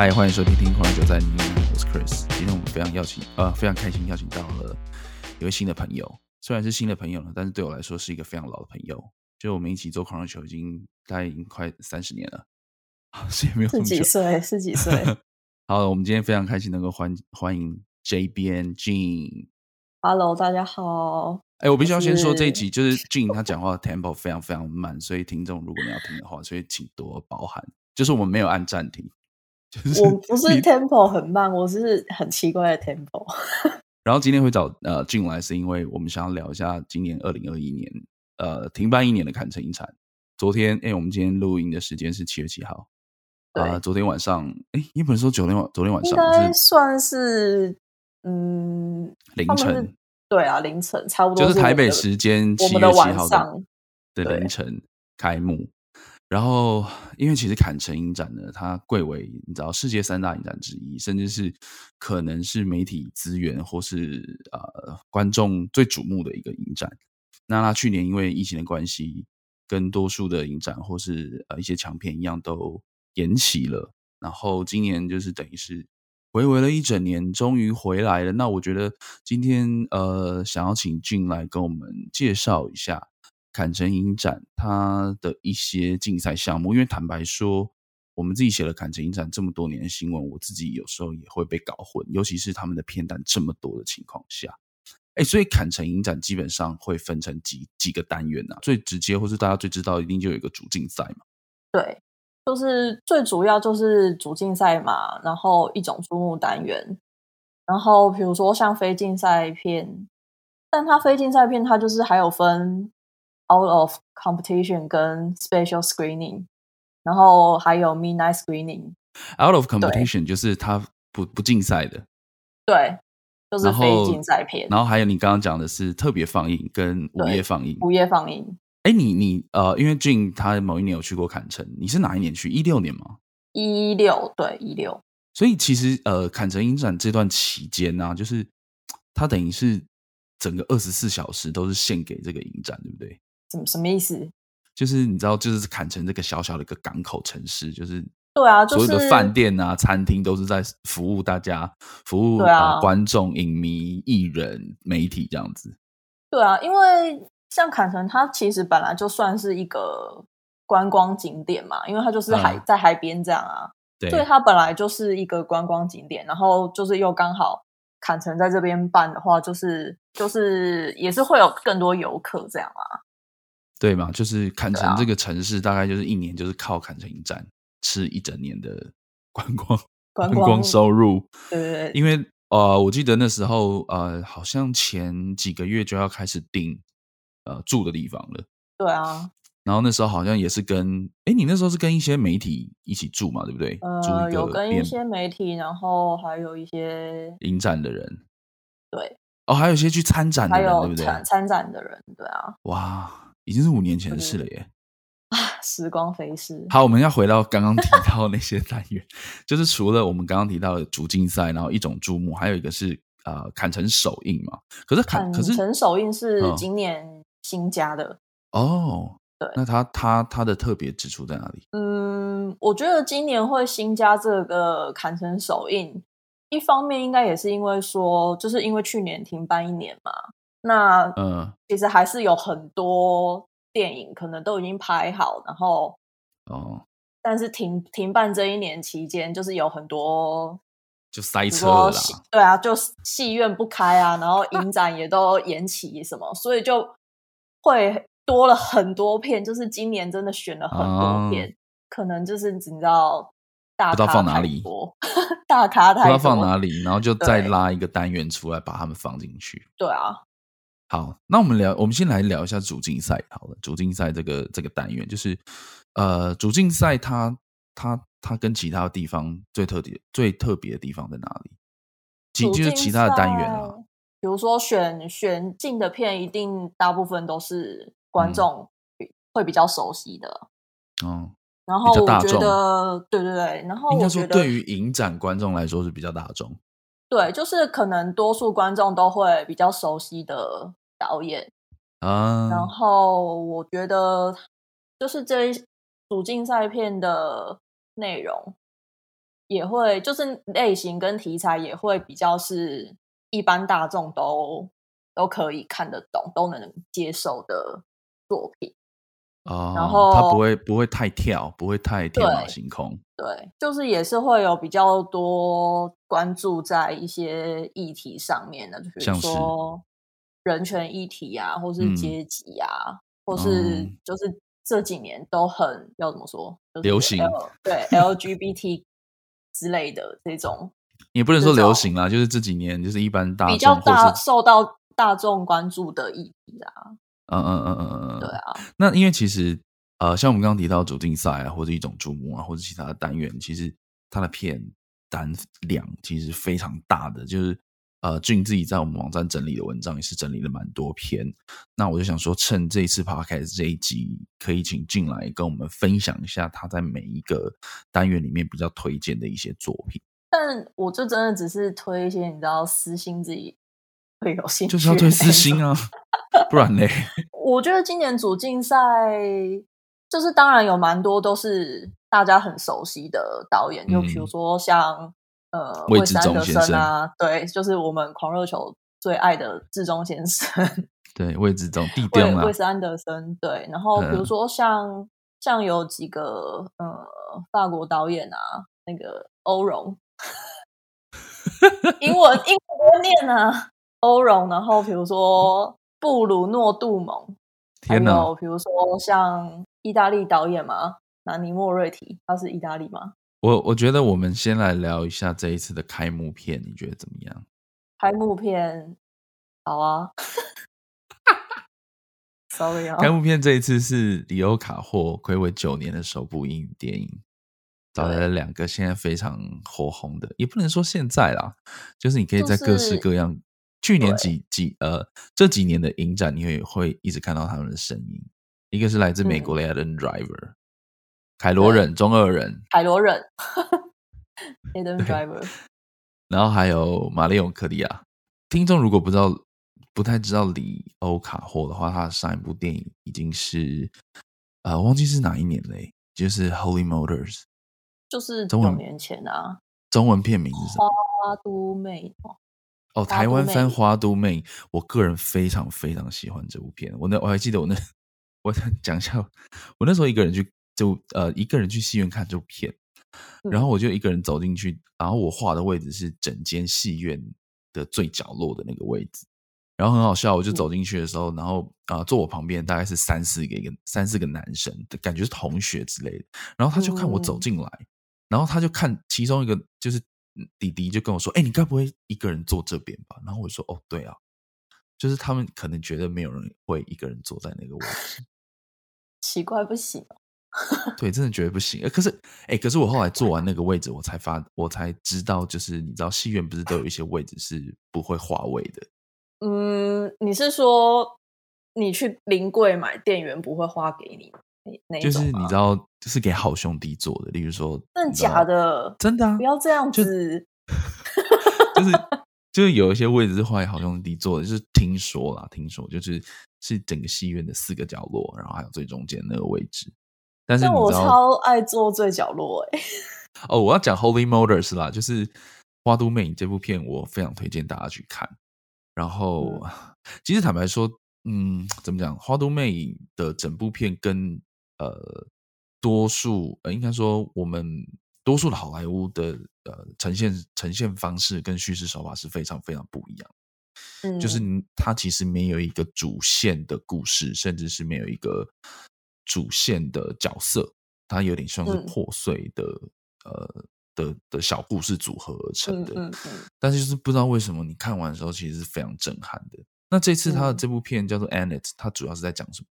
嗨，欢迎收听《听狂人酒在你》，我是 Chris。今天我们非常邀请，呃，非常开心邀请到了一位新的朋友。虽然是新的朋友呢，但是对我来说是一个非常老的朋友。就我们一起做狂人球已经大概已经快三十年了，是也没有这么久。十几岁，十几岁。好，我们今天非常开心能够欢欢迎 JBN Jean。Hello，大家好。哎，我必须要先说这一集就是 Jean 他讲话的 tempo 非常非常慢，所以听众如果你要听的话，所以请多包涵。就是我们没有按暂停，就是我不是 tempo 很慢，我是很奇怪的 tempo。然后今天会找呃 Jean 来，是因为我们想要聊一下今年二零二一年呃停办一年的坎城影展。昨天哎，我们今天录音的时间是七月七号啊，昨天晚上哎，你不能说昨天晚昨天晚上应该算是嗯凌晨。对啊，凌晨差不多就是台北时间七月七号的的凌晨开幕。然后，因为其实坎城影展呢，它贵为你知道世界三大影展之一，甚至是可能是媒体资源或是呃观众最瞩目的一个影展。那它去年因为疫情的关系，跟多数的影展或是呃一些强片一样都延期了。然后今年就是等于是。回味了一整年，终于回来了。那我觉得今天呃，想要请俊来跟我们介绍一下坎城影展它的一些竞赛项目。因为坦白说，我们自己写了坎城影展这么多年的新闻，我自己有时候也会被搞混，尤其是他们的片单这么多的情况下。哎，所以坎城影展基本上会分成几几个单元啊？最直接或是大家最知道，一定就有一个主竞赛嘛。对。就是最主要就是主竞赛嘛，然后一种注目单元，然后比如说像非竞赛片，但它非竞赛片它就是还有分 out of competition 跟 special screening，然后还有 midnight screening。out of competition 就是它不不竞赛的，对，就是非竞赛片然。然后还有你刚刚讲的是特别放映跟午夜放映，午夜放映。哎，你你呃，因为 Jean 他某一年有去过坎城，你是哪一年去？一六年吗？一六，对，一六。所以其实呃，坎城影展这段期间呢、啊，就是它等于是整个二十四小时都是献给这个影展，对不对？什么什么意思？就是你知道，就是坎城这个小小的一个港口城市，就是对啊，所有的饭店啊、餐厅都是在服务大家，服务啊、呃、观众、影迷、艺人、媒体这样子。对啊，因为。像坎城，它其实本来就算是一个观光景点嘛，因为它就是海、嗯、在海边这样啊，对，所以它本来就是一个观光景点。然后就是又刚好坎城在这边办的话，就是就是也是会有更多游客这样啊，对嘛？就是坎城这个城市大概就是一年就是靠坎城影展吃一整年的 观光观光，收入，对对对。因为呃，我记得那时候呃，好像前几个月就要开始订。呃，住的地方了。对啊，然后那时候好像也是跟，哎，你那时候是跟一些媒体一起住嘛，对不对？呃，住一有跟一些媒体，然后还有一些影展的人。对，哦，还有一些去参展的人，对不对？参展的人，对啊。哇，已经是五年前的事了耶！啊，时光飞逝。好，我们要回到刚刚提到那些单元，就是除了我们刚刚提到的主竞赛，然后一种注目，还有一个是呃，坎城首映嘛。可是坎，坎城首映是今年。嗯新加的哦，对，那它它它的特别之处在哪里？嗯，我觉得今年会新加这个坎城首映，一方面应该也是因为说，就是因为去年停办一年嘛，那嗯，其实还是有很多电影可能都已经拍好，然后哦，但是停停办这一年期间，就是有很多就塞车了啦，对啊，就戏院不开啊，然后影展也都延期什么，所以就。会多了很多片，就是今年真的选了很多片，嗯、可能就是你知道大咖，不知道放哪里，大咖太多，不知道放哪里，然后就再拉一个单元出来把他们放进去。对啊，好，那我们聊，我们先来聊一下主竞赛。好了，主竞赛这个这个单元，就是呃，主竞赛它它它跟其他地方最特别最特别的地方在哪里？其就是其他的单元啊。比如说选选进的片，一定大部分都是观众会比较熟悉的，嗯，然后我觉得，对对对，然后应该说对于影展观众来说是比较大众，对，就是可能多数观众都会比较熟悉的导演啊，然后我觉得就是这主竞赛片的内容，也会就是类型跟题材也会比较是一般大众都都可以看得懂、都能接受的作品。哦，然后它不会不会太跳，不会太天马行空。对，就是也是会有比较多关注在一些议题上面的，就比如说人权议题啊，或是阶级啊，嗯、或是就是这几年都很要怎么说，就是、流行对 LGBT 之类的这种，也不能说流行啦，就是这几年就是一般大众比较大受到大众关注的议题啊。嗯嗯嗯嗯嗯，对啊。那因为其实呃，像我们刚刚提到主竞赛啊，或者一种注目啊，或者其他的单元，其实它的片单量其实非常大的。就是呃，俊自己在我们网站整理的文章也是整理了蛮多篇。那我就想说，趁这一次 Podcast 这一集，可以请进来跟我们分享一下他在每一个单元里面比较推荐的一些作品。但我就真的只是推一些，你知道，私心自己会有兴趣，就是要推私心啊。不然呢？我觉得今年主竞赛就是当然有蛮多都是大家很熟悉的导演，嗯、就比如说像呃魏斯安德森啊，对，就是我们狂热球最爱的志忠先生，对，魏志忠，地标嘛，魏斯安德森，对，然后比如说像、嗯、像有几个呃法国导演啊，那个欧容，英文英文念啊，欧容，然后比如说。布鲁诺·杜蒙，还有比如说像意大利导演嘛，南尼莫瑞提，他是意大利吗？我我觉得我们先来聊一下这一次的开幕片，你觉得怎么样？开幕片，好啊。Sorry 啊。开幕片这一次是里欧卡霍暌违九年的首部英语电影，找来了两个现在非常火红的，也不能说现在啦，就是你可以在各式各样。就是去年几几呃这几年的影展，你会会一直看到他们的身影。一个是来自美国的 Adam Driver，凯罗人，中二人，凯罗人，Adam Driver。然后还有玛丽永克利亚。听众如果不知道，不太知道里欧卡霍的话，他的上一部电影已经是呃，忘记是哪一年嘞，就是 Holy Motors，就是九年前啊。中文片名是什么？花都妹。哦，台湾翻《花都妹》，我个人非常非常喜欢这部片。我那我还记得我那，我讲一下，我那时候一个人去就呃一个人去戏院看这部片，然后我就一个人走进去，然后我画的位置是整间戏院的最角落的那个位置，然后很好笑，我就走进去的时候，然后啊、呃、坐我旁边大概是三四个一个三四个男生，感觉是同学之类的，然后他就看我走进来，然后他就看其中一个就是。弟弟就跟我说：“哎、欸，你该不会一个人坐这边吧？”然后我说：“哦，对啊，就是他们可能觉得没有人会一个人坐在那个位置，奇怪不行。对，真的觉得不行。可是，哎、欸，可是我后来坐完那个位置，我才发，我才知道，就是你知道，戏院不是都有一些位置是不会划位的？嗯，你是说你去临柜买，店员不会花给你？就是你知道，就是给好兄弟做的。例如说，真的假的？真的啊！不要这样子。就，就是 就是有一些位置是画给好兄弟做的，就是听说啦，听说就是是整个戏院的四个角落，然后还有最中间那个位置。但是我超爱坐最角落哎、欸。哦，我要讲《Holy Motors》啦，就是《花都魅影》这部片，我非常推荐大家去看。然后，嗯、其实坦白说，嗯，怎么讲，《花都魅影》的整部片跟呃，多数呃，应该说我们多数的好莱坞的呃呈现呈现方式跟叙事手法是非常非常不一样。嗯，就是它其实没有一个主线的故事，甚至是没有一个主线的角色，它有点像是破碎的、嗯、呃的的小故事组合而成的。嗯嗯嗯。但是就是不知道为什么你看完的时候其实是非常震撼的。那这次他的这部片叫做《Annette》，它主要是在讲什么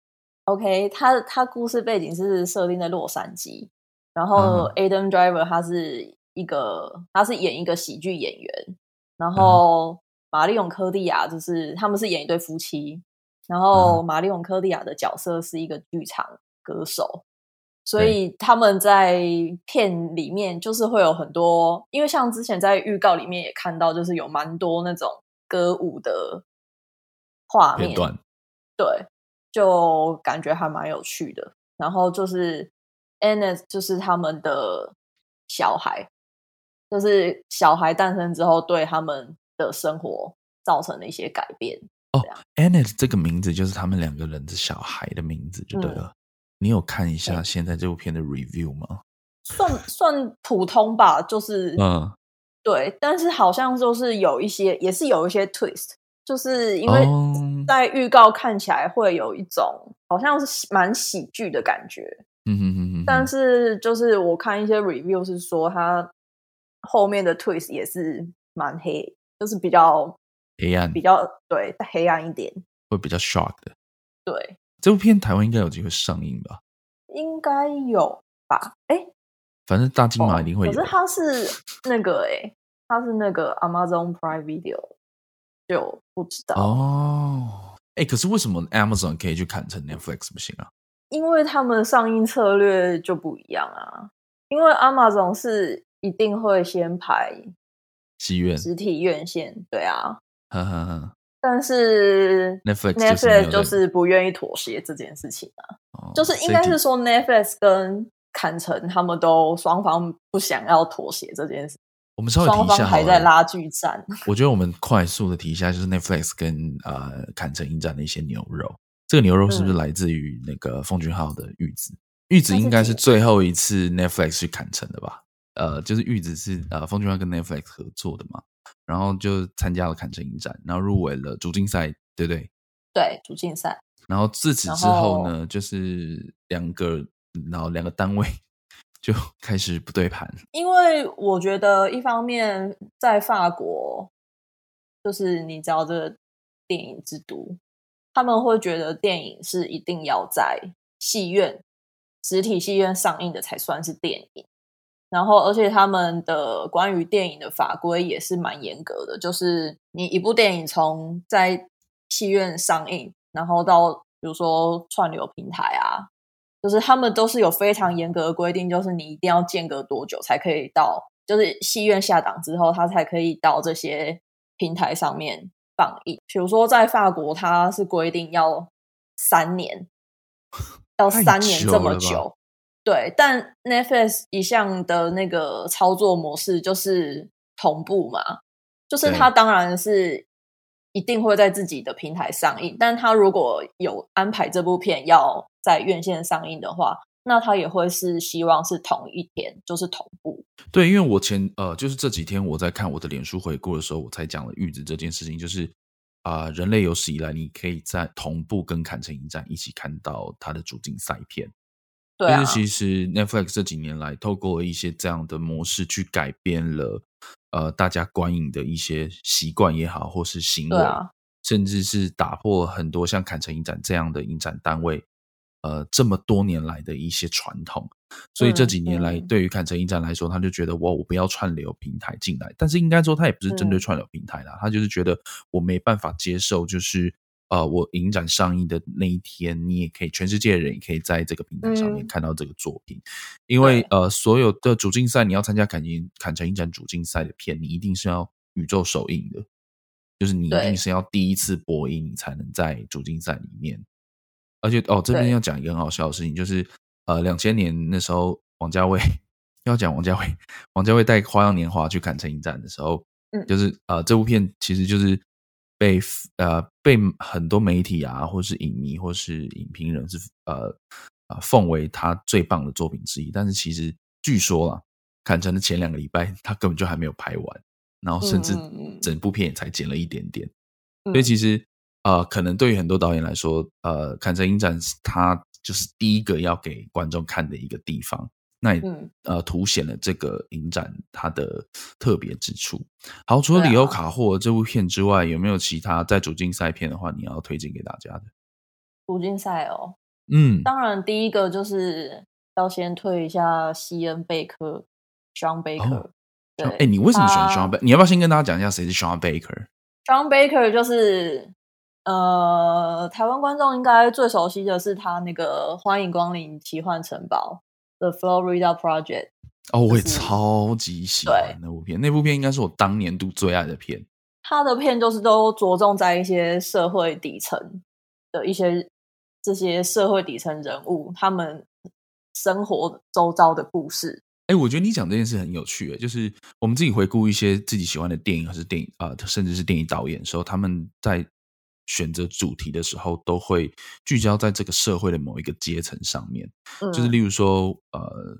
？OK，他他故事背景是设定在洛杉矶，然后 Adam Driver 他是一个他是演一个喜剧演员，然后玛丽永科利亚就是他们是演一对夫妻，然后玛丽永科利亚的角色是一个剧场歌手，所以他们在片里面就是会有很多，因为像之前在预告里面也看到，就是有蛮多那种歌舞的画面，对。就感觉还蛮有趣的，然后就是 Annette 就是他们的小孩，就是小孩诞生之后对他们的生活造成的一些改变。哦，Annette 这个名字就是他们两个人的小孩的名字，就对了。嗯、你有看一下现在这部片的 review 吗？算算普通吧，就是嗯，对，但是好像就是有一些，也是有一些 twist，就是因为在预告看起来会有一种好像是蛮喜剧的感觉，嗯哼哼哼。但是就是我看一些 review 是说，它后面的 twist 也是蛮黑，就是比较。黑暗，比较对，黑暗一点，会比较 shock 的。对，这部片台湾应该有机会上映吧？应该有吧？哎，反正大金马一定会有。可是它是那个哎，它是那个 Amazon Prime Video，就不知道哦。哎，可是为什么 Amazon 可以去砍成 Netflix 不行啊？因为他们上映策略就不一样啊。因为 Amazon 是一定会先排戏院、实体院线，对啊。呵呵呵，但是 Netflix Netflix 就是不愿意妥协这件事情啊，哦、就是应该是说 Netflix 跟坎城他们都双方不想要妥协这件事。我们稍微提一下，双方还在拉锯战。我觉得我们快速的提一下，就是 Netflix 跟呃坎城影展的一些牛肉。这个牛肉是不是来自于那个奉俊昊的玉子？玉子应该是最后一次 Netflix 去坎城的吧？呃，就是玉子是呃奉俊昊跟 Netflix 合作的嘛？然后就参加了坎城影展，然后入围了主竞赛，对不对？对，主竞赛。然后自此之后呢，后就是两个，然后两个单位 就开始不对盘。因为我觉得，一方面在法国，就是你知道这个电影之都，他们会觉得电影是一定要在戏院、实体戏院上映的才算是电影。然后，而且他们的关于电影的法规也是蛮严格的，就是你一部电影从在戏院上映，然后到比如说串流平台啊，就是他们都是有非常严格的规定，就是你一定要间隔多久才可以到，就是戏院下档之后，它才可以到这些平台上面放映。比如说在法国，它是规定要三年，要三年这么久。对，但 Netflix 一向的那个操作模式就是同步嘛，就是它当然是一定会在自己的平台上映，但它如果有安排这部片要在院线上映的话，那它也会是希望是同一天，就是同步。对，因为我前呃，就是这几天我在看我的脸书回顾的时候，我才讲了玉子这件事情，就是啊、呃，人类有史以来，你可以在同步跟坎城影展一起看到它的主竞赛片。对啊，其实 Netflix 这几年来，透过一些这样的模式去改变了呃大家观影的一些习惯也好，或是行为，啊、甚至是打破很多像坎城影展这样的影展单位呃这么多年来的一些传统。所以这几年来，对于坎城影展来说，他就觉得哇，我不要串流平台进来。但是应该说，他也不是针对串流平台啦，他就是觉得我没办法接受，就是。呃，我影展上映的那一天，你也可以，全世界的人也可以在这个平台上面看到这个作品。嗯、因为呃，所有的主竞赛，你要参加坎城坎城影展主竞赛的片，你一定是要宇宙首映的，就是你一定是要第一次播映，你才能在主竞赛里面。而且哦，这边要讲一个很好笑的事情，就是呃，两千年那时候，王家卫 要讲王家卫，王家卫带《花样年华》去坎城影展的时候，嗯，就是呃，这部片其实就是。被呃被很多媒体啊，或是影迷，或是影评人是呃啊奉为他最棒的作品之一。但是其实据说啊，坎城的前两个礼拜他根本就还没有拍完，然后甚至整部片也才剪了一点点。嗯、所以其实呃，可能对于很多导演来说，呃，坎城影展他就是第一个要给观众看的一个地方。那也呃凸显了这个影展它的特别之处。好，除了《里欧卡霍》这部片之外，有没有其他在主竞赛片的话，你要推荐给大家的？主竞赛哦，嗯，当然第一个就是要先推一下西恩贝克，Sean Baker。哎、哦，你为什么喜欢 Sean Baker？你要不要先跟大家讲一下谁是 Sean Baker？Sean Baker 就是呃，台湾观众应该最熟悉的是他那个《欢迎光临奇幻城堡》。The Florida Project 哦，我也超级喜欢那部片。那部片应该是我当年度最爱的片。他的片就是都着重在一些社会底层的一些这些社会底层人物他们生活周遭的故事，哎，我觉得你讲这件事很有趣，就是我们自己回顾一些自己喜欢的电影，还是电影啊、呃，甚至是电影导演的时候，他们在选择主题的时候，都会聚焦在这个社会的某一个阶层上面。嗯、就是例如说，呃，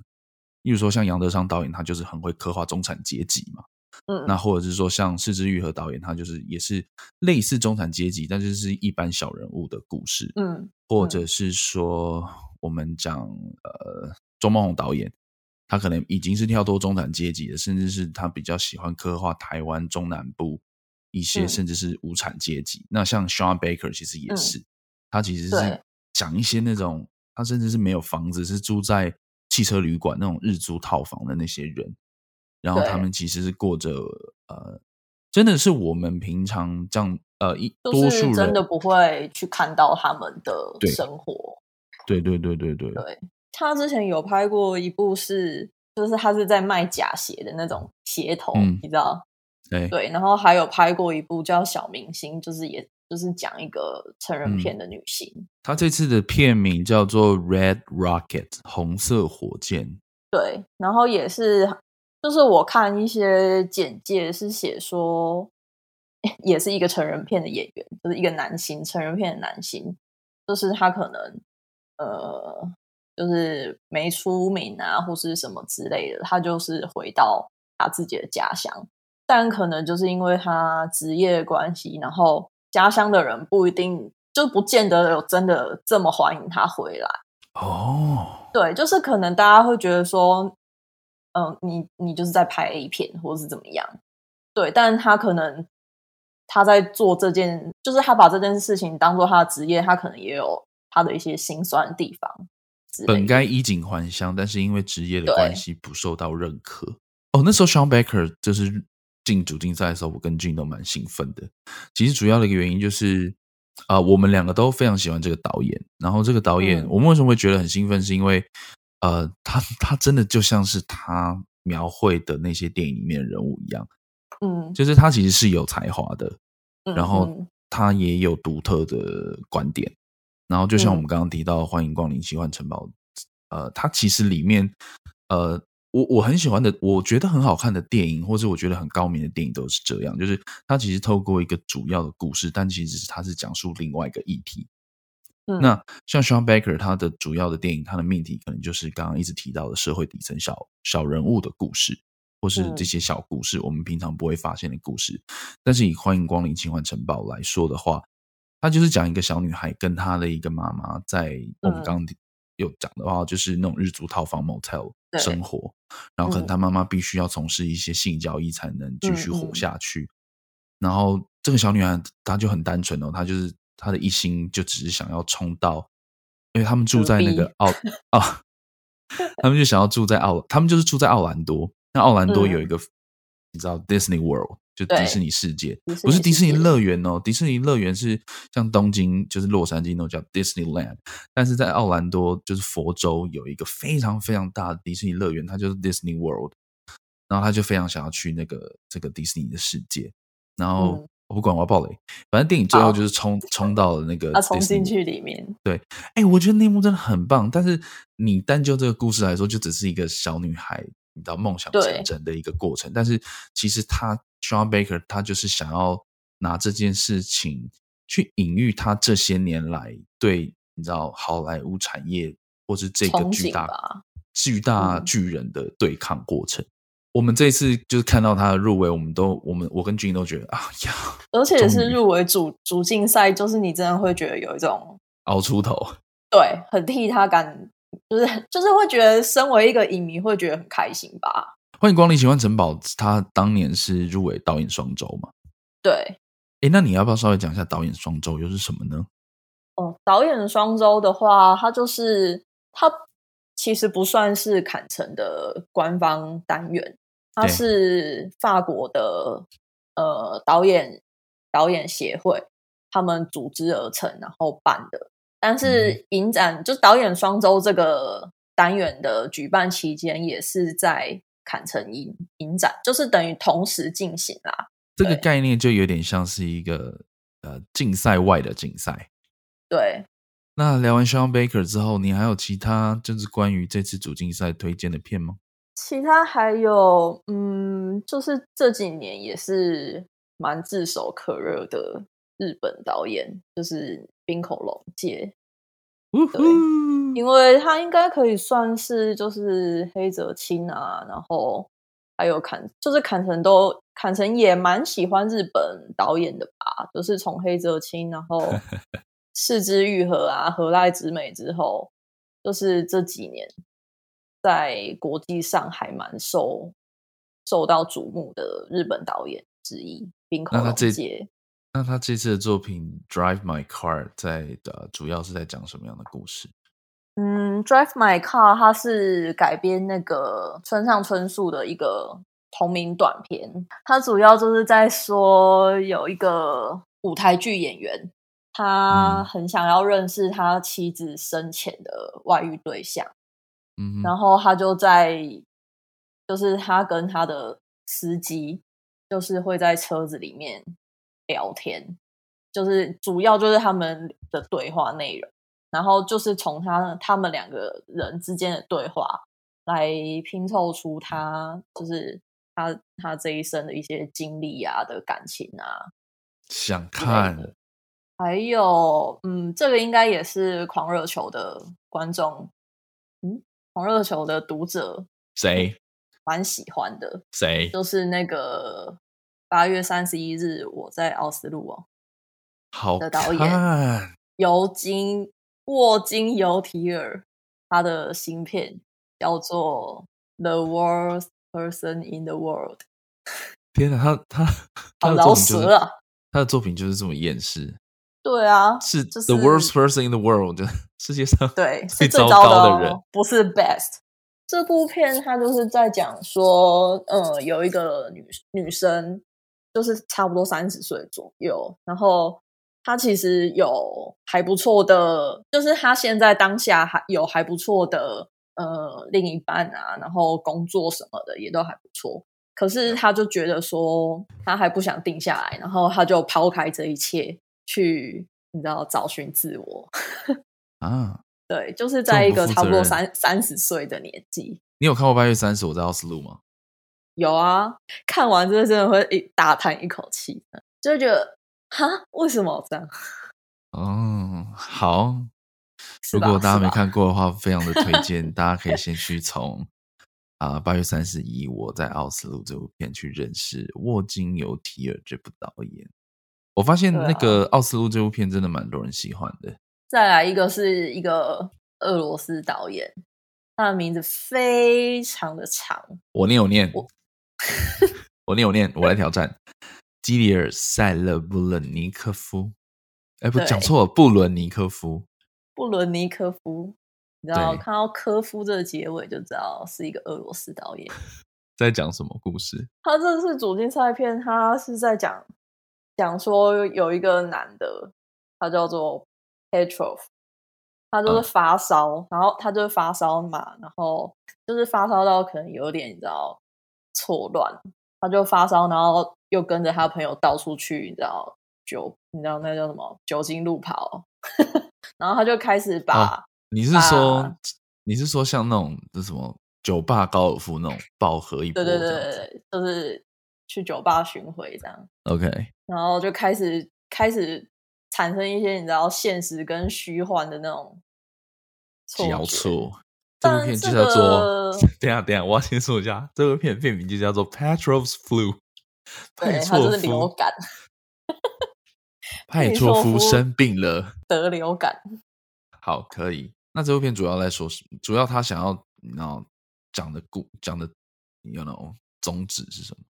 例如说像杨德昌导演，他就是很会刻画中产阶级嘛。嗯，那或者是说像是枝裕和导演，他就是也是类似中产阶级，但是是一般小人物的故事。嗯，或者是说我们讲呃，钟孟宏导演。他可能已经是跳脱中产阶级的，甚至是他比较喜欢刻画台湾中南部一些，甚至是无产阶级。嗯、那像 Sean Baker 其实也是，嗯、他其实是讲一些那种，他甚至是没有房子，是住在汽车旅馆那种日租套房的那些人。然后他们其实是过着呃，真的是我们平常这样呃一多数人真的不会去看到他们的生活。对对对对对对。他之前有拍过一部是，就是他是在卖假鞋的那种鞋头，嗯、你知道？对对，然后还有拍过一部叫《小明星》，就是也就是讲一个成人片的女星。嗯、他这次的片名叫做《Red Rocket》红色火箭。对，然后也是，就是我看一些简介是写说，也是一个成人片的演员，就是一个男星，成人片的男星，就是他可能呃。就是没出名啊，或是什么之类的，他就是回到他自己的家乡，但可能就是因为他职业关系，然后家乡的人不一定就不见得有真的这么欢迎他回来。哦，对，就是可能大家会觉得说，嗯，你你就是在拍 A 片，或是怎么样？对，但他可能他在做这件，就是他把这件事情当做他的职业，他可能也有他的一些心酸的地方。本该衣锦还乡，但是因为职业的关系不受到认可。哦，那时候 Sean Baker 就是进主竞赛的时候，我跟俊都蛮兴奋的。其实主要的一个原因就是，啊、呃，我们两个都非常喜欢这个导演。然后这个导演，嗯、我们为什么会觉得很兴奋？是因为，呃，他他真的就像是他描绘的那些电影里面的人物一样，嗯，就是他其实是有才华的，然后他也有独特的观点。然后，就像我们刚刚提到，嗯《欢迎光临奇幻城堡》，呃，他其实里面，呃，我我很喜欢的，我觉得很好看的电影，或者我觉得很高明的电影，都是这样，就是它其实透过一个主要的故事，但其实它是讲述另外一个议题。嗯，那像 Sean Baker 他的主要的电影，他的命题可能就是刚刚一直提到的社会底层小小人物的故事，或是这些小故事，我们平常不会发现的故事。但是以《欢迎光临奇幻城堡》来说的话，他就是讲一个小女孩跟她的一个妈妈在我们刚刚有讲的话，就是那种日租套房 motel 生活，然后可能她妈妈必须要从事一些性交易才能继续活下去。然后这个小女孩她就很单纯哦，她就是她的一心就只是想要冲到，因为他们住在那个奥奥，他们就想要住在奥，他们就是住在奥兰多。那奥兰多有一个你知道 Disney World。就迪士尼世界，不是迪士尼乐园哦。迪士尼乐园是像东京，就是洛杉矶那种叫 Disneyland，但是在奥兰多，就是佛州有一个非常非常大的迪士尼乐园，它就是 Disney World。然后他就非常想要去那个这个迪士尼的世界。然后、嗯、我不管我要爆雷，反正电影最后就是冲冲到了那个，他冲进去里面。对，哎、欸，我觉得那幕真的很棒。但是你单就这个故事来说，就只是一个小女孩，你知道梦想成真的一个过程。但是其实他。Sean Baker 他就是想要拿这件事情去隐喻他这些年来对你知道好莱坞产业或是这个巨大巨大巨人的对抗过程。嗯、我们这一次就是看到他的入围，我们都我们我跟君都觉得啊呀，而且是入围主主竞赛，就是你真的会觉得有一种熬出头，对，很替他感，就是就是会觉得身为一个影迷会觉得很开心吧。欢迎光临奇幻城堡。他当年是入围导演双周嘛？对。诶，那你要不要稍微讲一下导演双周又是什么呢？哦，导演双周的话，它就是它其实不算是坎城的官方单元，它是法国的呃导演导演协会他们组织而成，然后办的。但是影展、嗯、就导演双周这个单元的举办期间，也是在。坎城影影展就是等于同时进行啦，这个概念就有点像是一个呃竞赛外的竞赛。对，那聊完 Sean Baker 之后，你还有其他就是关于这次主竞赛推荐的片吗？其他还有，嗯，就是这几年也是蛮炙手可热的日本导演，就是冰口龙介。对，因为他应该可以算是就是黑泽清啊，然后还有坎，就是坎城都坎城也蛮喜欢日本导演的吧，就是从黑泽清，然后 四之愈合啊、和濑直美之后，就是这几年在国际上还蛮受受到瞩目的日本导演之一，冰口龙介。那他这次的作品《Drive My Car》在的主要是在讲什么样的故事？嗯，《Drive My Car》它是改编那个村上春树的一个同名短片。它主要就是在说有一个舞台剧演员，他很想要认识他妻子生前的外遇对象。嗯，然后他就在，就是他跟他的司机，就是会在车子里面。聊天就是主要就是他们的对话内容，然后就是从他他们两个人之间的对话来拼凑出他就是他他这一生的一些经历啊的感情啊，想看。还有嗯，这个应该也是狂热球的观众，嗯，狂热球的读者谁蛮喜欢的？谁？就是那个。八月三十一日，我在奥斯陆哦。好的导演尤金沃金尤提尔，他的新片叫做《The Worst Person in the World 》。天哪，他他他的作品就是啊！他的作品就是这么厌世。对啊，是 The Worst Person in the World，世界上对 最糟糕的人，不是 Best。这部片他就是在讲说，呃，有一个女女生。就是差不多三十岁左右，然后他其实有还不错的，就是他现在当下还有还不错的呃另一半啊，然后工作什么的也都还不错。可是他就觉得说他还不想定下来，然后他就抛开这一切去，你知道找寻自我 啊？对，就是在一个差不多三三十岁的年纪。你有看过八月三十我在奥斯陆吗？有啊，看完之后真的会一大叹一口气，就会觉得哈，为什么这样？哦，好，如果大家没看过的话，非常的推荐，大家可以先去从啊八月三十一我在奥斯陆这部片去认识沃金尤提尔这部导演。我发现那个奥斯陆这部片真的蛮多人喜欢的。再来一个是一个俄罗斯导演，他的名字非常的长，我念我念。我我念我念，我来挑战。基里尔·塞勒布伦尼科夫，哎，不讲错了，布伦尼科夫。布伦尼科夫，你知道看到科夫这个结尾就知道是一个俄罗斯导演。在讲什么故事？他这次主竞赛片，他是在讲讲说有一个男的，他叫做 Petrov，他就是发烧，嗯、然后他就是发烧嘛，然后就是发烧到可能有点你知道。错乱，他就发烧，然后又跟着他朋友到处去，你知道酒，你知道那叫什么酒精路跑，然后他就开始把，哦、你是说你是说像那种这什么酒吧高尔夫那种饱和一波，对对对对，就是去酒吧巡回这样，OK，然后就开始开始产生一些你知道现实跟虚幻的那种交错。这部片就叫做 等下等下，我要先说一下，这部片片名就叫做 Petrov's Flu，派错夫流感，派 错夫生病了，得流感。好，可以。那这部片主要在说什么？主要他想要然后讲的故讲的，you know 宗旨是什么？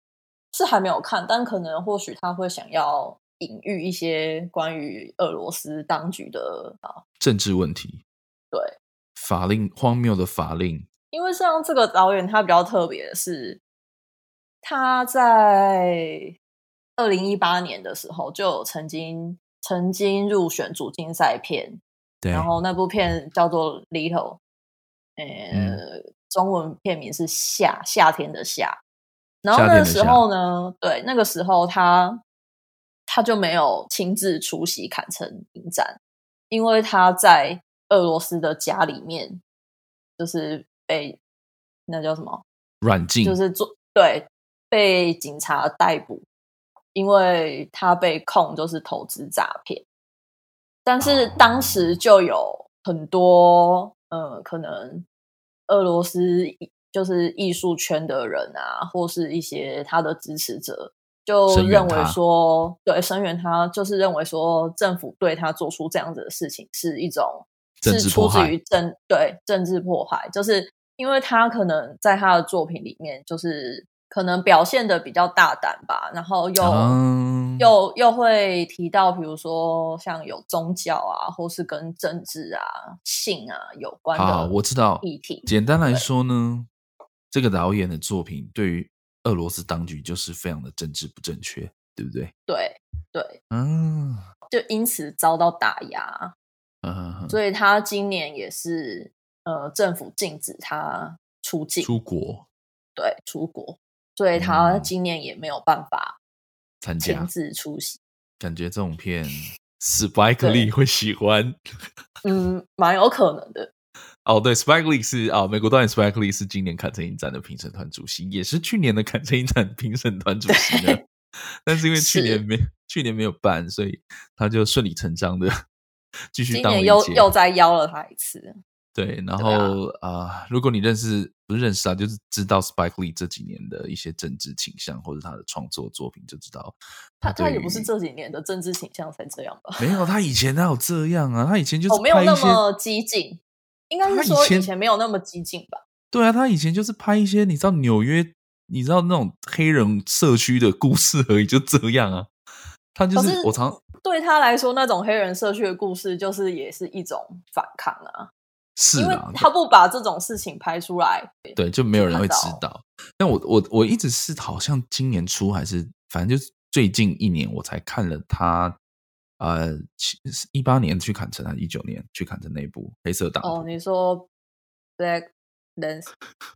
是还没有看，但可能或许他会想要隐喻一些关于俄罗斯当局的啊政治问题。对。法令荒谬的法令，因为像这个导演，他比较特别的是，他在二零一八年的时候就曾经曾经入选主竞赛片，对，然后那部片叫做《Little》，呃，嗯、中文片名是夏夏天的夏。然后那个时候呢，对，那个时候他他就没有亲自出席坎城影展，因为他在。俄罗斯的家里面，就是被那叫什么软禁，就是做对被警察逮捕，因为他被控就是投资诈骗。但是当时就有很多，呃，可能俄罗斯就是艺术圈的人啊，或是一些他的支持者，就认为说，对，声援他，就是认为说，政府对他做出这样子的事情是一种是出自于政对政治迫害，就是因为他可能在他的作品里面就是。可能表现的比较大胆吧，然后又、嗯、又又会提到，比如说像有宗教啊，或是跟政治啊、性啊有关的。好，我知道议题。简单来说呢，这个导演的作品对于俄罗斯当局就是非常的政治不正确，对不对？对对，嗯，就因此遭到打压。嗯，所以他今年也是呃，政府禁止他出境出国，对，出国。所以他今年也没有办法参加亲自出席。感觉这种片 Spike Lee 会喜欢，嗯，蛮有可能的。哦，对，Spike Lee 是啊、哦，美国导演 Spike Lee 是今年坎城影展的评审团主席，也是去年的坎城影展评审团主席呢。但是因为去年没去年没有办，所以他就顺理成章的 继续当。今年又又再邀了他一次。对，然后啊、呃，如果你认识不是认识啊，就是知道 Spike Lee 这几年的一些政治倾向或者他的创作作品，就知道他他也不是这几年的政治倾向才这样吧？没有，他以前哪有这样啊？他以前就是、哦、没有那么激进，应该是说以前没有那么激进吧？对啊，他以前就是拍一些你知道纽约，你知道那种黑人社区的故事而已，就这样啊。他就是，是我常对他来说，那种黑人社区的故事，就是也是一种反抗啊。是啊，他不把这种事情拍出来，对，就没有人会知道。但我我我一直是好像今年初还是反正就是最近一年我才看了他，呃，一八年去砍城还是一九年去砍城那部《黑色党》哦，你说 Black Lens，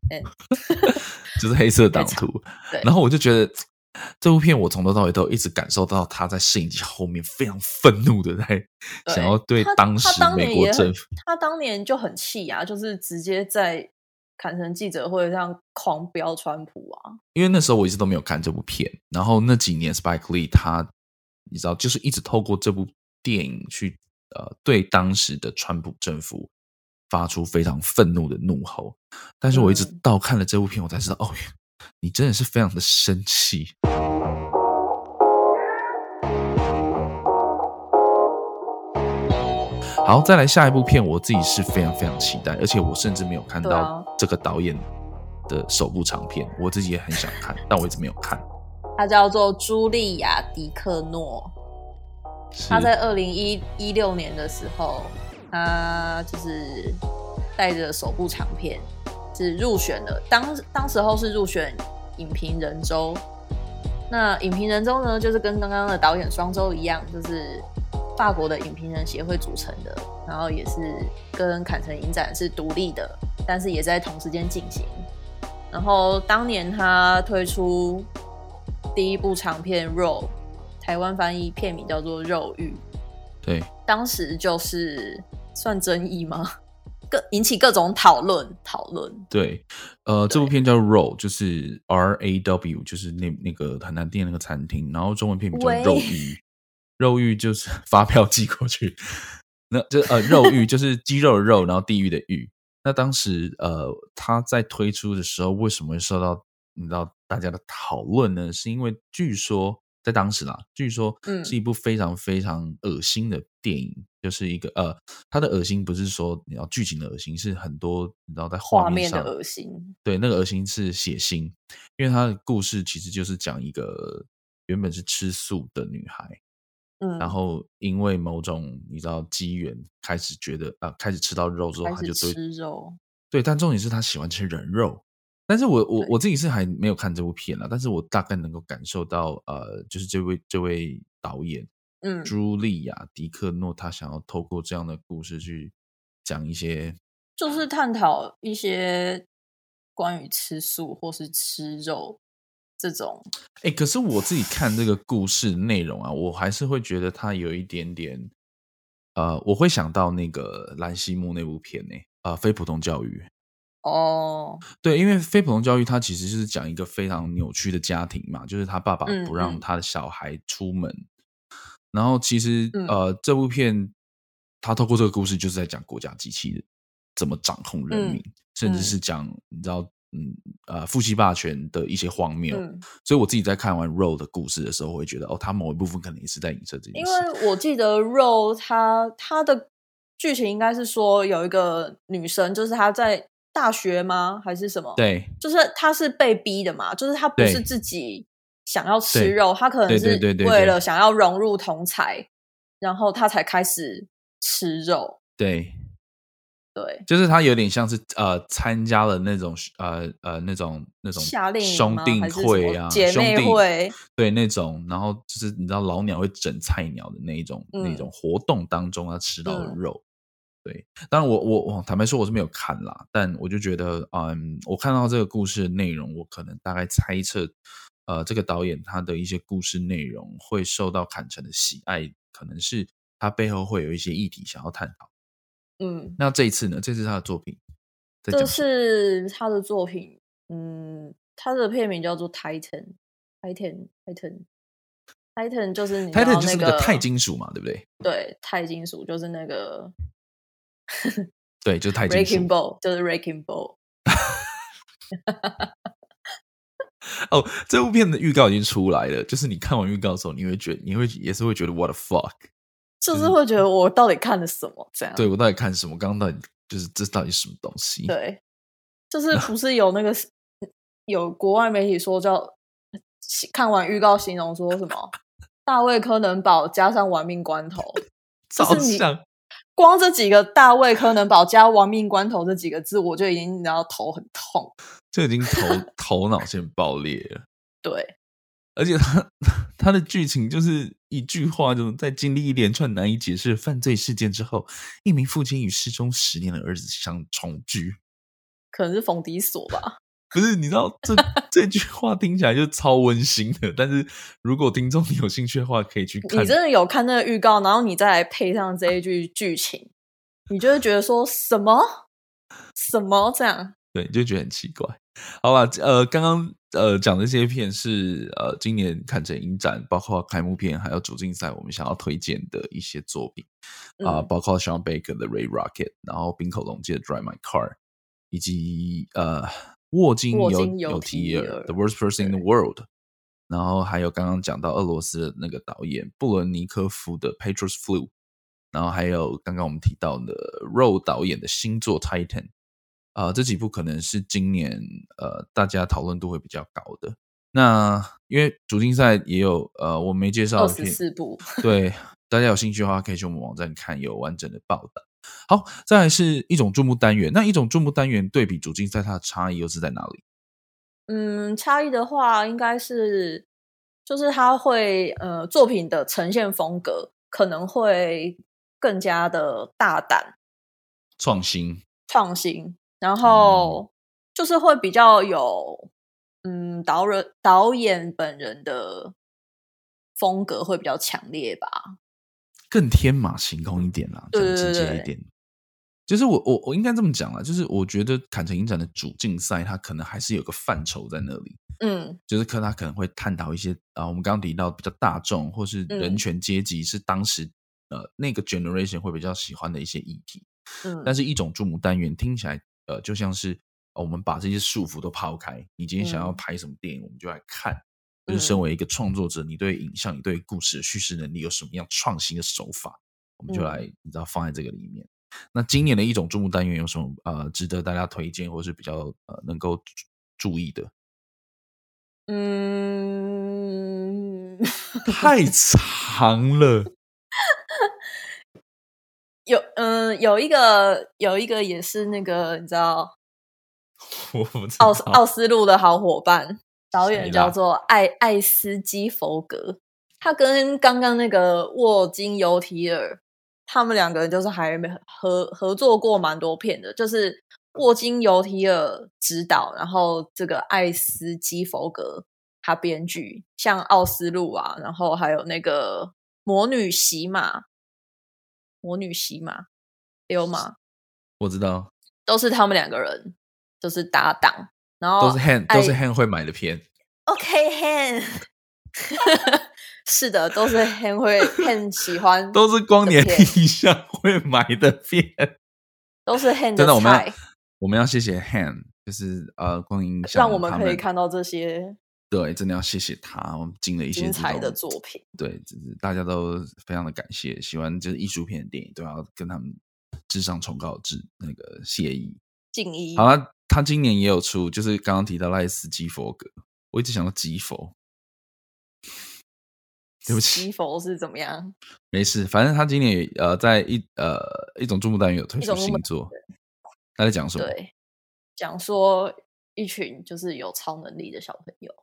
就是黑色党图。对，然后我就觉得。这部片我从头到尾都一直感受到他在摄影机后面非常愤怒的在想要对当时美国政府，他，他当年就很气啊，就是直接在坎城记者会上狂飙川普啊。因为那时候我一直都没有看这部片，然后那几年 Spike Lee 他你知道就是一直透过这部电影去呃对当时的川普政府发出非常愤怒的怒吼，但是我一直到看了这部片我才知道哦。你真的是非常的生气。好，再来下一部片，我自己是非常非常期待，而且我甚至没有看到这个导演的首部长片，我自己也很想看，但我一直没有看。他叫做茱莉亚·迪克诺，他在二零一一六年的时候，他就是带着首部长片。是入选了，当当时候是入选影评人周。那影评人周呢，就是跟刚刚的导演双周一样，就是法国的影评人协会组成的，然后也是跟坎城影展是独立的，但是也在同时间进行。然后当年他推出第一部长片《肉》，台湾翻译片名叫做《肉欲》。对，当时就是算争议吗？各引起各种讨论，讨论。对，呃，这部片叫 Raw，就是 R A W，就是那那个很难店那个餐厅，然后中文片名叫肉欲，肉欲就是 发票寄过去，那就呃肉欲就是鸡肉的肉，然后地狱的狱。那当时呃他在推出的时候，为什么会受到你知道大家的讨论呢？是因为据说。在当时啦，据说是一部非常非常恶心的电影，嗯、就是一个呃，他的恶心不是说你要剧情的恶心，是很多你知道在画面的恶心。对，那个恶心是血腥，因为他的故事其实就是讲一个原本是吃素的女孩，嗯，然后因为某种你知道机缘，开始觉得啊、呃，开始吃到肉之后，他就对吃肉，对，但重点是他喜欢吃人肉。但是我我我自己是还没有看这部片啦，但是我大概能够感受到，呃，就是这位这位导演，嗯，茱莉亚·迪克诺，他想要透过这样的故事去讲一些，就是探讨一些关于吃素或是吃肉这种。哎、欸，可是我自己看这个故事内容啊，我还是会觉得他有一点点，呃，我会想到那个兰西木那部片呢，啊、呃，非普通教育。哦，对，因为非普通教育，它其实就是讲一个非常扭曲的家庭嘛，就是他爸爸不让他的小孩出门，嗯、然后其实、嗯、呃，这部片他透过这个故事，就是在讲国家机器人怎么掌控人民，嗯、甚至是讲你知道，嗯呃，父系霸权的一些荒谬。嗯、所以我自己在看完《Roll》的故事的时候，我会觉得哦，他某一部分可能也是在影射这件事。因为我记得《Roll》他他的剧情应该是说有一个女生，就是她在。大学吗？还是什么？对，就是她是被逼的嘛，就是她不是自己想要吃肉，他可能是为了想要融入同才，然后他才开始吃肉。对，对，就是他有点像是呃参加了那种呃呃那种那种夏令兄弟会啊，姐妹会，对那种，然后就是你知道老鸟会整菜鸟的那一种、嗯、那种活动当中，他吃到的肉。嗯对，当然我我我坦白说我是没有看啦，但我就觉得，嗯，我看到这个故事的内容，我可能大概猜测，呃，这个导演他的一些故事内容会受到坎城的喜爱，可能是他背后会有一些议题想要探讨。嗯，那这一次呢？这次他的作品，这是他的作品，嗯，他的片名叫做 Titan，Titan，Titan，Titan 就是你、那个、Titan 就是那个钛金属嘛，对不对？对，钛金属就是那个。对，就是钛金属。Wrecking Ball 就是 Wrecking Ball。哦，这部片的预告已经出来了。就是你看完预告的时候，你会觉得，你会也是会觉得 What the fuck？就是会觉得我到底看了什么？这样。对，我到底看什么？刚刚到底就是这到底什么东西？对，就是不是有那个有国外媒体说叫看完预告形容说什么大卫柯能堡加上玩命关头，就是你。光这几个大卫柯能堡加亡命关头这几个字，我就已经然后头很痛，就已经头头脑先爆裂了。对，而且他 他的剧情就是一句话，就在经历一连串难以解释的犯罪事件之后，一名父亲与失踪十年的儿子相重聚，可能是冯迪索吧。不是，你知道这这句话听起来就超温馨的。但是如果听众你有兴趣的话，可以去看。你真的有看那个预告，然后你再来配上这一句剧情，你就会觉得说什么什么这样？对，你就觉得很奇怪。好吧，呃，刚刚呃讲的这些片是呃今年坎城影展，包括开幕片还有主竞赛，我们想要推荐的一些作品啊、呃，包括 Sean Baker 的 Ray Rocket，然后冰口龙介的 Drive My Car，以及呃。沃金有有提尔，The Worst Person in the World，然后还有刚刚讲到俄罗斯的那个导演布伦尼科夫的 Patriots Flu，然后还有刚刚我们提到的 Roll 导演的新作 Titan，啊、呃，这几部可能是今年呃大家讨论度会比较高的。那因为主竞赛也有呃我没介绍的片，二十四部，对，大家有兴趣的话可以去我们网站看有完整的报道。好，再来是一种注目单元。那一种注目单元对比主竞赛，它的差异又是在哪里？嗯，差异的话，应该是就是它会呃作品的呈现风格可能会更加的大胆、创新、创新，然后就是会比较有嗯导人导演本人的风格会比较强烈吧。更天马行空一点啦，更直接一点。就是我我我应该这么讲啦，就是我觉得坎城影展的主竞赛，它可能还是有个范畴在那里。嗯，就是可它可能会探讨一些啊，我们刚刚提到比较大众或是人权阶级，是当时、嗯、呃那个 generation 会比较喜欢的一些议题。嗯，但是一种注目单元听起来呃就像是、呃、我们把这些束缚都抛开，你今天想要拍什么电影，我们就来看。就是身为一个创作者，你对影像、你对故事的叙事能力有什么样创新的手法？我们就来，你知道放在这个里面。那今年的一种注目单元有什么呃值得大家推荐，或是比较呃能够注意的？嗯，太 长了。有嗯、呃，有一个有一个也是那个你知道，我不知道奥奥斯陆的好伙伴。导演叫做艾艾斯基佛格，他跟刚刚那个沃金尤提尔，他们两个人就是还没合合作过蛮多片的，就是沃金尤提尔执导，然后这个艾斯基佛格他编剧，像奥斯陆啊，然后还有那个魔女喜马，魔女喜马，有吗？我知道，都是他们两个人。就是搭档，然后都是 Han 都是 Han 会买的片。OK，Han，是的，都是 Han 会 Han 喜欢，都是光年印象会买的片，都是 Han 的。真的，我们要我们要谢谢 Han，就是呃光年印象，让我们可以看到这些。对，真的要谢谢他，我们进了一些精彩的作品。对，就是大家都非常的感谢，喜欢就是艺术片的电影都要跟他们智商崇高的致那个谢意敬意。好了，他今年也有出，就是刚刚提到赖斯基佛格，我一直想到基佛，对不起，基佛是怎么样？没事，反正他今年也呃在一呃一种注目单元有推出新作，他在讲什么？对，讲说一群就是有超能力的小朋友。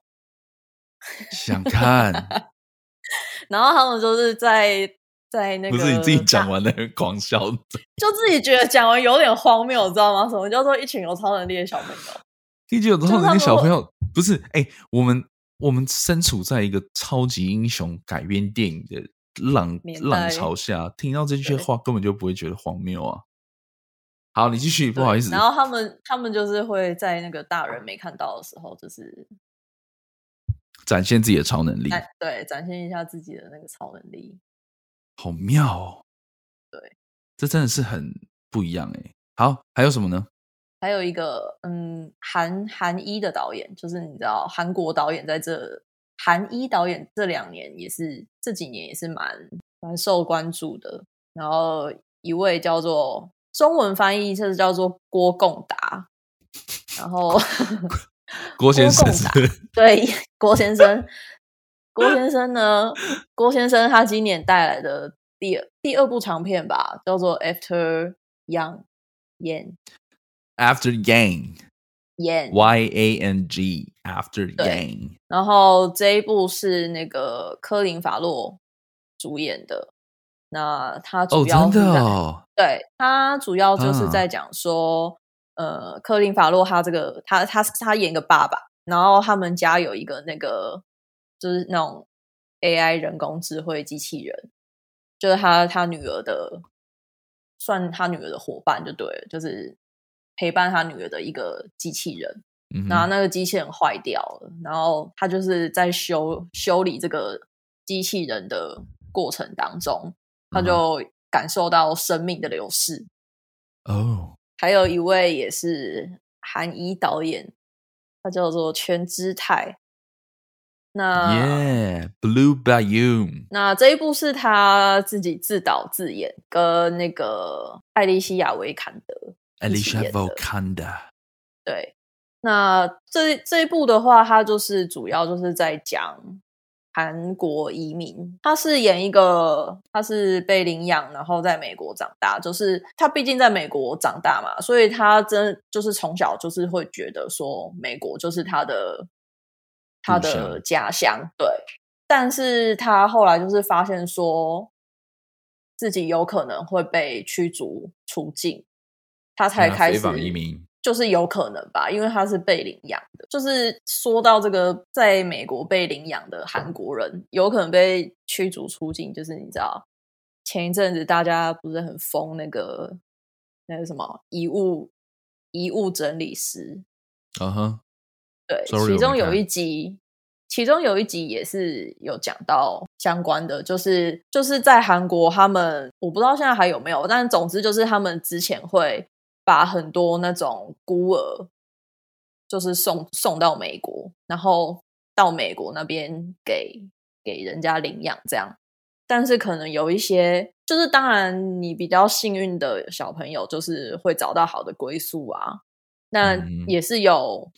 想看，然后他们就是在在那个，不是你自己讲完的 狂笑，就自己觉得讲完有点荒谬，知道吗？什么叫做一群有超能力的小朋友？一群有超能力的小朋友，不是？哎、欸，我们我们身处在一个超级英雄改编电影的浪浪潮下，听到这些话根本就不会觉得荒谬啊！好，你继续，不好意思。然后他们他们就是会在那个大人没看到的时候，就是。展现自己的超能力，对，展现一下自己的那个超能力，好妙哦！对，这真的是很不一样哎。好，还有什么呢？还有一个，嗯，韩韩一的导演，就是你知道，韩国导演在这韩一导演这两年也是这几年也是蛮蛮受关注的。然后一位叫做中文翻译就是叫做郭贡达，然后。郭先生对 郭先生，郭先生呢？郭先生他今年带来的第二第二部长片吧，叫做 After Yang Yang After Yang Yang Y A N G After Yang。然后这一部是那个科林法洛主演的。那他主要哦哦、对他主要就是在讲说。呃，科林法洛他这个他他他演个爸爸，然后他们家有一个那个就是那种 AI 人工智慧机器人，就是他他女儿的算他女儿的伙伴就对了，就是陪伴他女儿的一个机器人。嗯、然后那个机器人坏掉了，然后他就是在修修理这个机器人的过程当中，他就感受到生命的流逝。哦。还有一位也是韩裔导演，他叫做全知泰。那 Yeah，Blue Bayou。那这一部是他自己自导自演，跟那个艾莉西亚·维坎德。艾莉西亚·维坎德。对，那这这一部的话，他就是主要就是在讲。韩国移民，他是演一个，他是被领养，然后在美国长大。就是他毕竟在美国长大嘛，所以他真就是从小就是会觉得说，美国就是他的他的家乡。对，但是他后来就是发现说，自己有可能会被驱逐出境，他才开始移民。就是有可能吧，因为他是被领养的。就是说到这个，在美国被领养的韩国人有可能被驱逐出境，就是你知道，前一阵子大家不是很疯那个那个什么遗物遗物整理师，嗯哼，对，其中有一集，其中有一集也是有讲到相关的，就是就是在韩国，他们我不知道现在还有没有，但总之就是他们之前会。把很多那种孤儿，就是送送到美国，然后到美国那边给给人家领养这样。但是可能有一些，就是当然你比较幸运的小朋友，就是会找到好的归宿啊。那也是有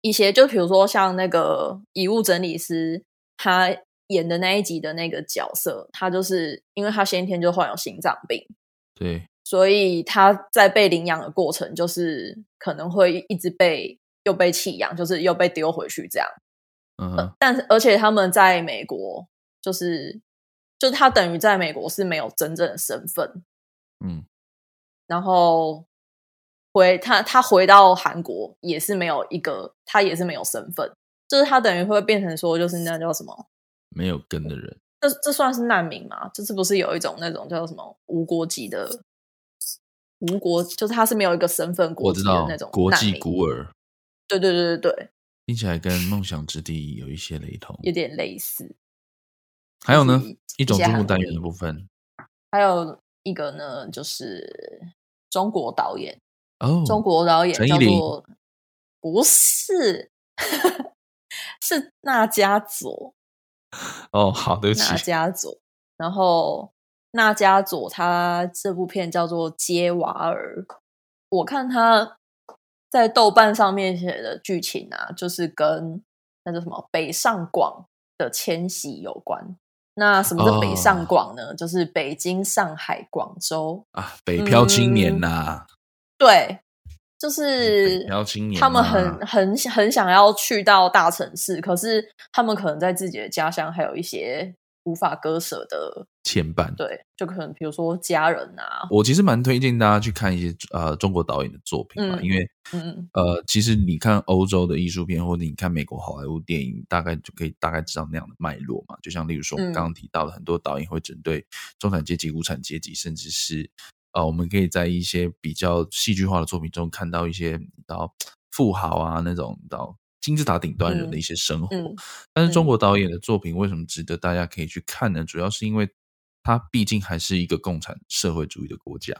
一些，就比如说像那个遗物整理师，他演的那一集的那个角色，他就是因为他先天就患有心脏病，对。所以他在被领养的过程，就是可能会一直被又被弃养，就是又被丢回去这样。嗯哼，但是而且他们在美国，就是就他等于在美国是没有真正的身份。嗯，然后回他他回到韩国也是没有一个，他也是没有身份，就是他等于会变成说，就是那叫什么没有根的人。这这算是难民吗？这是不是有一种那种叫什么无国籍的？无国，就是他是没有一个身份国籍的那种国际孤儿。对对对对对，听起来跟梦想之地有一些雷同，有点类似。还有呢，一种注目单元的部分，还有一个呢，就是中国导演哦，中国导演叫做不是，是纳迦佐。哦，好的，纳迦佐。然后纳迦佐他这部片叫做《接娃儿》，我看他在豆瓣上面写的剧情啊，就是跟那叫什么北上广的迁徙有关。那什么是北上广呢？哦、就是北京、上海、广州啊，北漂青年呐、啊嗯。对，就是他们很很很想要去到大城市，可是他们可能在自己的家乡还有一些。无法割舍的牵绊，对，就可能比如说家人啊。我其实蛮推荐大家去看一些呃中国导演的作品嘛，嗯、因为嗯呃，其实你看欧洲的艺术片，或者你看美国好莱坞电影，大概就可以大概知道那样的脉络嘛。就像例如说，我们刚刚提到的，很多导演会针对中产阶级、无产阶级，甚至是呃，我们可以在一些比较戏剧化的作品中看到一些到富豪啊那种到。金字塔顶端人的一些生活，嗯嗯、但是中国导演的作品为什么值得大家可以去看呢？主要是因为它毕竟还是一个共产社会主义的国家。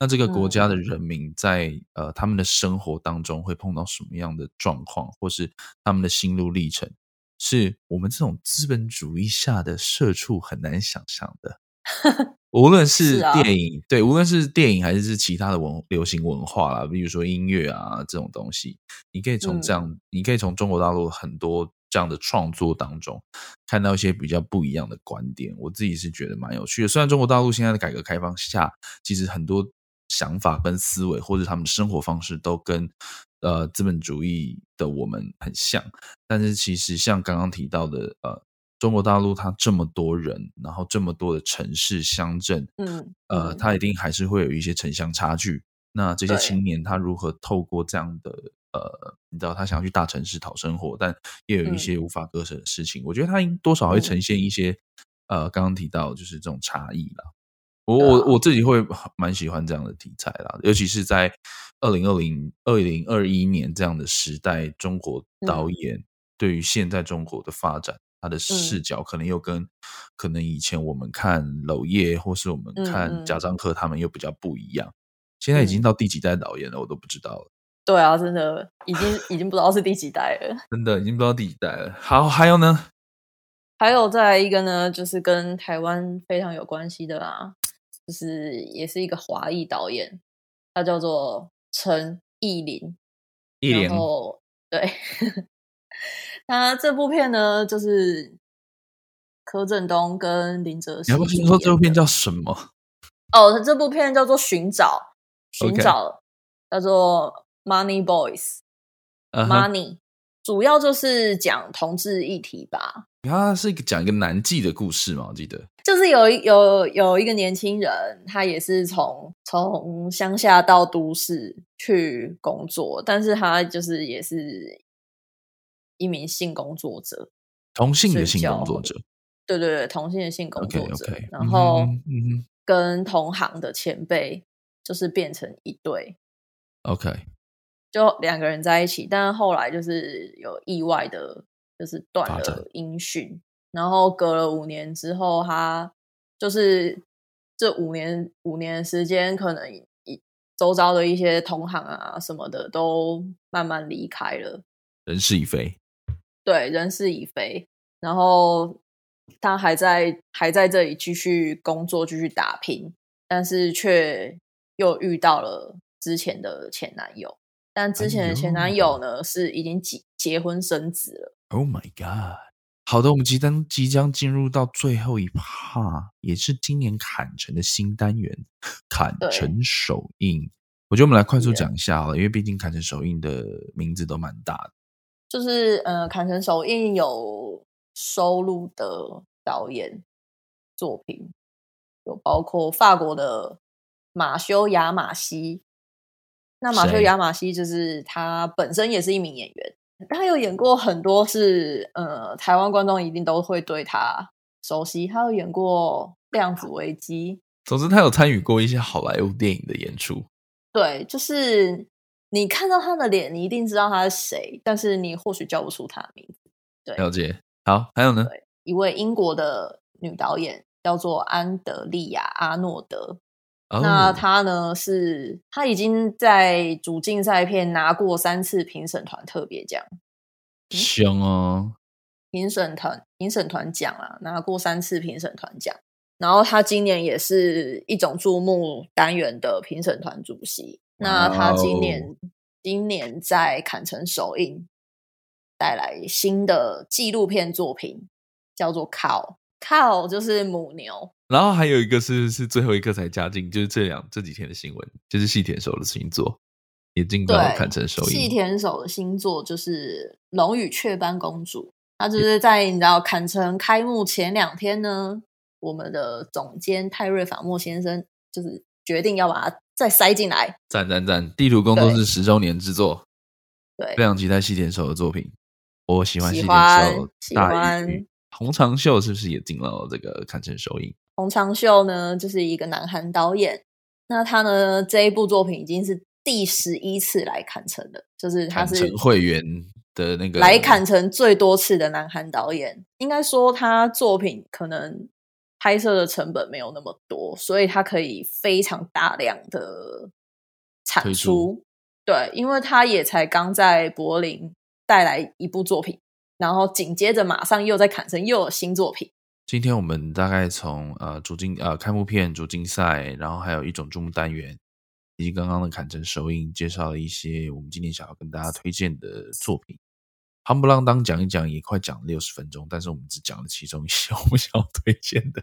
那这个国家的人民在、嗯、呃他们的生活当中会碰到什么样的状况，或是他们的心路历程，是我们这种资本主义下的社畜很难想象的。无论是电影，啊、对，无论是电影还是是其他的文流行文化啦，比如说音乐啊这种东西，你可以从这样，嗯、你可以从中国大陆很多这样的创作当中看到一些比较不一样的观点。我自己是觉得蛮有趣的。虽然中国大陆现在的改革开放下，其实很多想法跟思维或者他们的生活方式都跟呃资本主义的我们很像，但是其实像刚刚提到的呃。中国大陆它这么多人，然后这么多的城市乡镇，嗯，呃，它一定还是会有一些城乡差距。那这些青年他如何透过这样的呃，你知道他想要去大城市讨生活，但也有一些无法割舍的事情。嗯、我觉得他应多少会呈现一些、嗯、呃，刚刚提到就是这种差异啦。我我我自己会蛮喜欢这样的题材啦，尤其是在二零二零二零二一年这样的时代，中国导演对于现在中国的发展。他的视角可能又跟可能以前我们看娄烨或是我们看贾樟柯他们又比较不一样。现在已经到第几代导演了，我都不知道了。对啊，真的已经已经不知道是第几代了。真的已经不知道第几代了。好，还有呢？还有再来一个呢，就是跟台湾非常有关系的啦，就是也是一个华裔导演，他叫做陈义林。义林。哦，对。他这部片呢，就是柯震东跟林哲熹。你要不要说这部片叫什么？哦，这部片叫做《寻找》，寻找.叫做 Money Boys。Uh. Money 主要就是讲同志议题吧。它是一个讲一个男妓的故事嘛？我记得就是有有有一个年轻人，他也是从从乡下到都市去工作，但是他就是也是。一名性工作者，同性的性工作者，对对对，同性的性工作者，okay, okay. 然后跟同行的前辈就是变成一对，OK，就两个人在一起，但是后来就是有意外的，就是断了音讯，然后隔了五年之后，他就是这五年五年的时间，可能一周遭的一些同行啊什么的都慢慢离开了，人事已非。对，人事已非，然后他还在还在这里继续工作，继续打拼，但是却又遇到了之前的前男友，但之前的前男友呢，哎、是已经结结婚生子了。Oh my god！好的，我们即将即将进入到最后一趴，也是今年坎城的新单元——坎城首映。我觉得我们来快速讲一下好了，因为毕竟坎城首映的名字都蛮大的。就是呃，坎城首映有收录的导演作品，有包括法国的马修亚马西。那马修亚马西就是他本身也是一名演员，他有演过很多是呃，台湾观众一定都会对他熟悉。他有演过《量子危机》，总之他有参与过一些好莱坞电影的演出。对，就是你看到他的脸，你一定知道他是谁，但是你或许叫不出他的名字。对，了解。好，还有呢？一位英国的女导演叫做安德利亚·阿诺德。Oh. 那她呢？是她已经在主竞赛片拿过三次评审团特别奖，香哦！评审团评审团奖啊，拿过三次评审团奖。然后她今年也是一种注目单元的评审团主席。那他今年、oh. 今年在坎城首映，带来新的纪录片作品，叫做《Cow》，Cow 就是母牛。然后还有一个是是最后一个才加进，就是这两这几天的新闻，就是细田守的新作也进到坎城首映。细田守的新作就是《龙与雀斑公主》，他就是在你知道坎城开幕前两天呢。我们的总监泰瑞法莫先生就是决定要把它再塞进来，赞赞赞！地图工作室十周年制作，对，非常期待细田守的作品。我喜欢细田守，喜欢洪长秀是不是也进了这个坎城首映？洪长秀呢，就是一个南韩导演，那他呢这一部作品已经是第十一次来坎城了，就是他是会员的那个来坎城最多次的南韩导演，应该说他作品可能。拍摄的成本没有那么多，所以它可以非常大量的产出。对，因为他也才刚在柏林带来一部作品，然后紧接着马上又在坎城又有新作品。今天我们大概从呃主竞呃开幕片主竞赛，然后还有一种注目单元，以及刚刚的坎城首映，介绍了一些我们今天想要跟大家推荐的作品。夯不啷当讲一讲也快讲六十分钟，但是我们只讲了其中一些我们想要推荐的，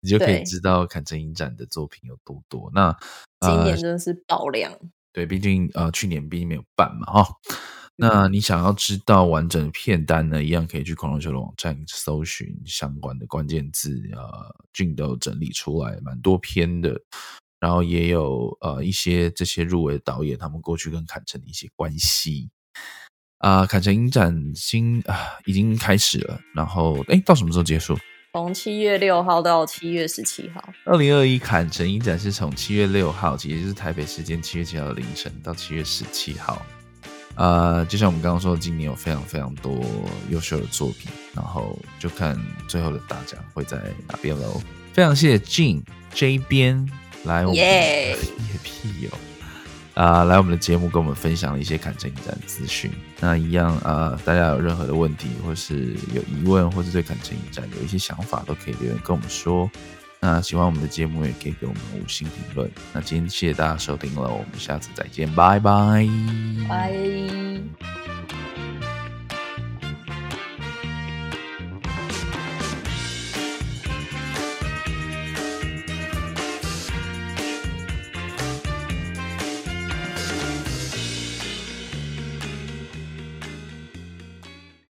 你就可以知道坎城影展的作品有多多。那今年真的是爆量，呃、对，毕竟呃去年毕竟没有办嘛哈、哦。那你想要知道完整的片单呢，一样可以去恐龙球的网站搜寻相关的关键字，呃，俊都整理出来蛮多篇的，然后也有呃一些这些入围的导演他们过去跟坎城的一些关系。啊，坎城影展新啊已经开始了，然后哎，到什么时候结束？从七月六号到七月十七号。二零二一坎城影展是从七月六号，其实就是台北时间七月七号的凌晨到七月十七号。啊，就像我们刚刚说的，今年有非常非常多优秀的作品，然后就看最后的大奖会在哪边喽。非常谢谢 Jin J 编来我们，耶，也屁友。啊，来我们的节目跟我们分享了一些坎城影展资讯。那一样啊，大家有任何的问题，或是有疑问，或是对感情影展有一些想法，都可以留言跟我们说。那喜欢我们的节目，也可以给我们五星评论。那今天谢谢大家收听了，我们下次再见，拜拜，拜。